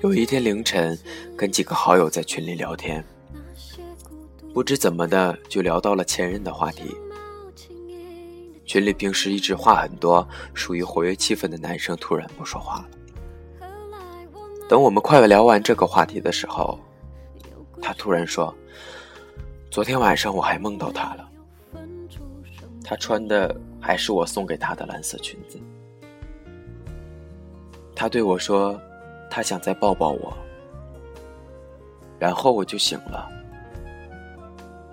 有一天凌晨，跟几个好友在群里聊天，不知怎么的就聊到了前任的话题。群里平时一直话很多、属于活跃气氛的男生突然不说话了。等我们快要聊完这个话题的时候，他突然说：“昨天晚上我还梦到他了，他穿的还是我送给他的蓝色裙子。他对我说。”他想再抱抱我，然后我就醒了。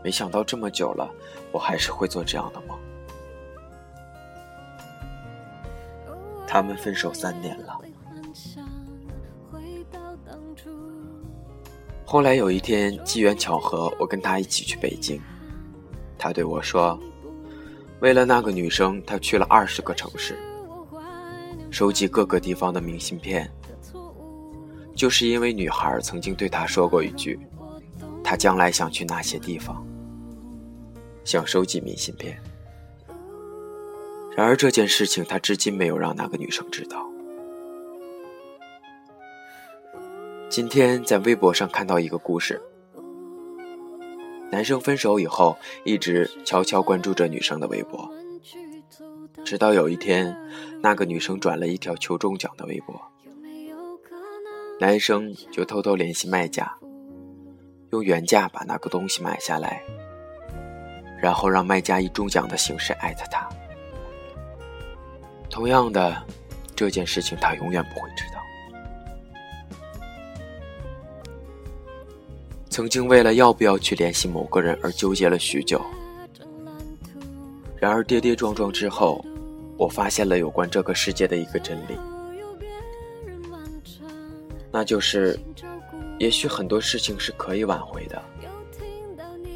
没想到这么久了，我还是会做这样的梦。他们分手三年了。后来有一天机缘巧合，我跟他一起去北京。他对我说：“为了那个女生，他去了二十个城市，收集各个地方的明信片。”就是因为女孩曾经对他说过一句，他将来想去那些地方，想收集明信片。然而这件事情他至今没有让那个女生知道。今天在微博上看到一个故事，男生分手以后一直悄悄关注着女生的微博，直到有一天，那个女生转了一条求中奖的微博。男生就偷偷联系卖家，用原价把那个东西买下来，然后让卖家以中奖的形式艾特他。同样的，这件事情他永远不会知道。曾经为了要不要去联系某个人而纠结了许久，然而跌跌撞撞之后，我发现了有关这个世界的一个真理。那就是，也许很多事情是可以挽回的，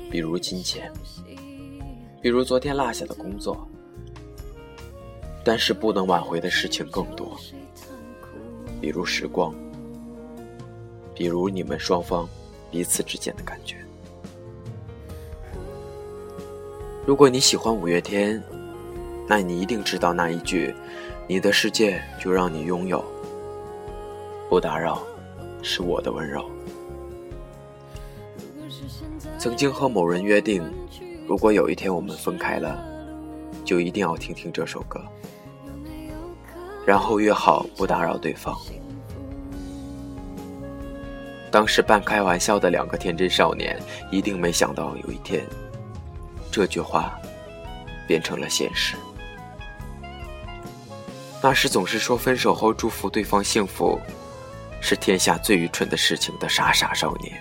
比如金钱，比如昨天落下的工作，但是不能挽回的事情更多，比如时光，比如你们双方彼此之间的感觉。如果你喜欢五月天，那你一定知道那一句：“你的世界就让你拥有。”不打扰，是我的温柔。曾经和某人约定，如果有一天我们分开了，就一定要听听这首歌，然后约好不打扰对方。当时半开玩笑的两个天真少年，一定没想到有一天，这句话变成了现实。那时总是说分手后祝福对方幸福。是天下最愚蠢的事情的傻傻少年，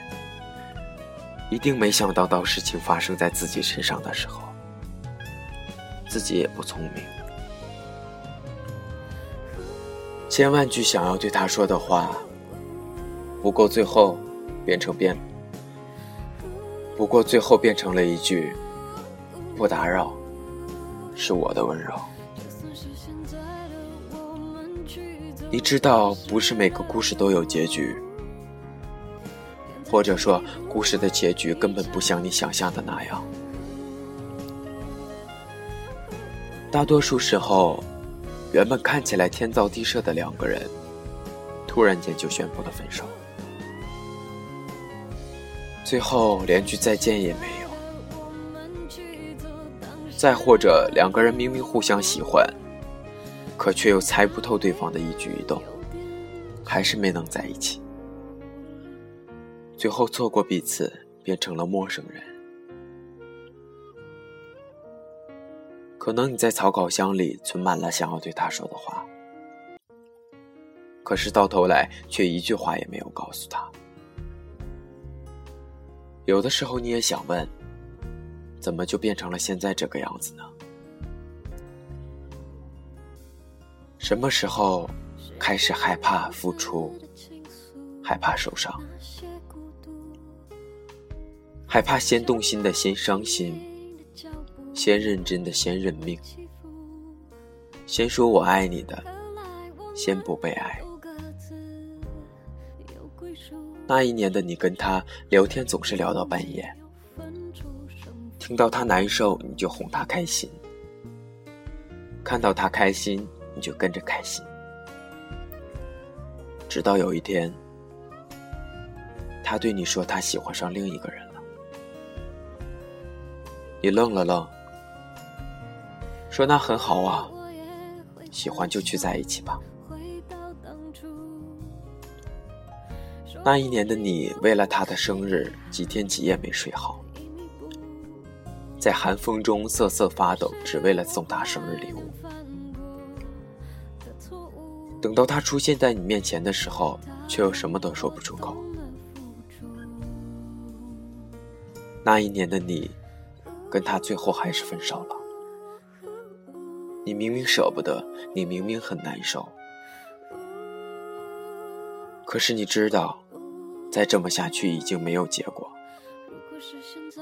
一定没想到，到事情发生在自己身上的时候，自己也不聪明。千万句想要对他说的话，不过最后变成变，不过最后变成了一句“不打扰”，是我的温柔。你知道，不是每个故事都有结局，或者说，故事的结局根本不像你想象的那样。大多数时候，原本看起来天造地设的两个人，突然间就宣布了分手，最后连句再见也没有。再或者，两个人明明互相喜欢。可却又猜不透对方的一举一动，还是没能在一起。最后错过彼此，变成了陌生人。可能你在草稿箱里存满了想要对他说的话，可是到头来却一句话也没有告诉他。有的时候你也想问，怎么就变成了现在这个样子呢？什么时候开始害怕付出，害怕受伤，害怕先动心的先伤心，先认真的先认命，先说我爱你的先不被爱。那一年的你跟他聊天总是聊到半夜，听到他难受你就哄他开心，看到他开心。你就跟着开心，直到有一天，他对你说他喜欢上另一个人了。你愣了愣，说那很好啊，喜欢就去在一起吧。那一年的你，为了他的生日，几天几夜没睡好，在寒风中瑟瑟发抖，只为了送他生日礼物。等到他出现在你面前的时候，却又什么都说不出口。那一年的你，跟他最后还是分手了。你明明舍不得，你明明很难受，可是你知道。再这么下去已经没有结果，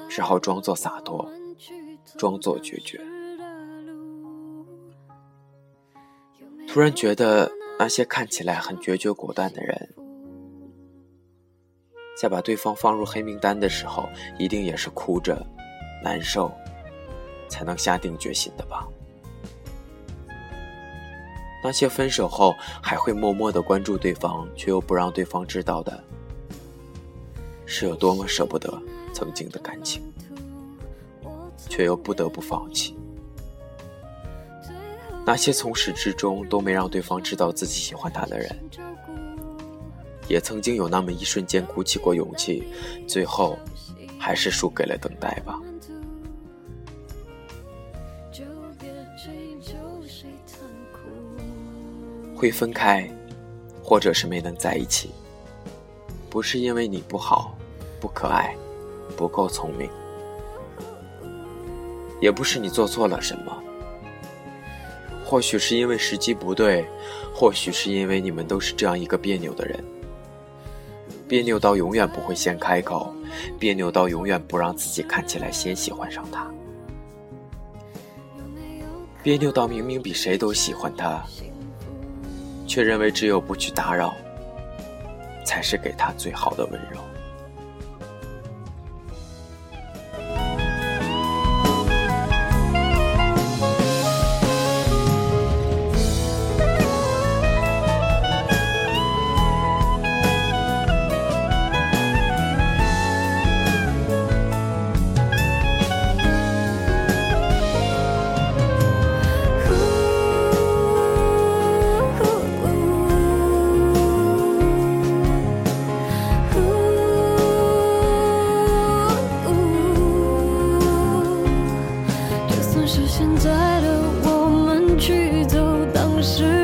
只好装作洒脱，装作决绝。突然觉得那些看起来很决绝果断的人，在把对方放入黑名单的时候，一定也是哭着、难受，才能下定决心的吧？那些分手后还会默默的关注对方，却又不让对方知道的。是有多么舍不得曾经的感情，却又不得不放弃。那些从始至终都没让对方知道自己喜欢他的人，也曾经有那么一瞬间鼓起过勇气，最后还是输给了等待吧。会分开，或者是没能在一起。不是因为你不好、不可爱、不够聪明，也不是你做错了什么。或许是因为时机不对，或许是因为你们都是这样一个别扭的人，别扭到永远不会先开口，别扭到永远不让自己看起来先喜欢上他，别扭到明明比谁都喜欢他，却认为只有不去打扰。才是给他最好的温柔。是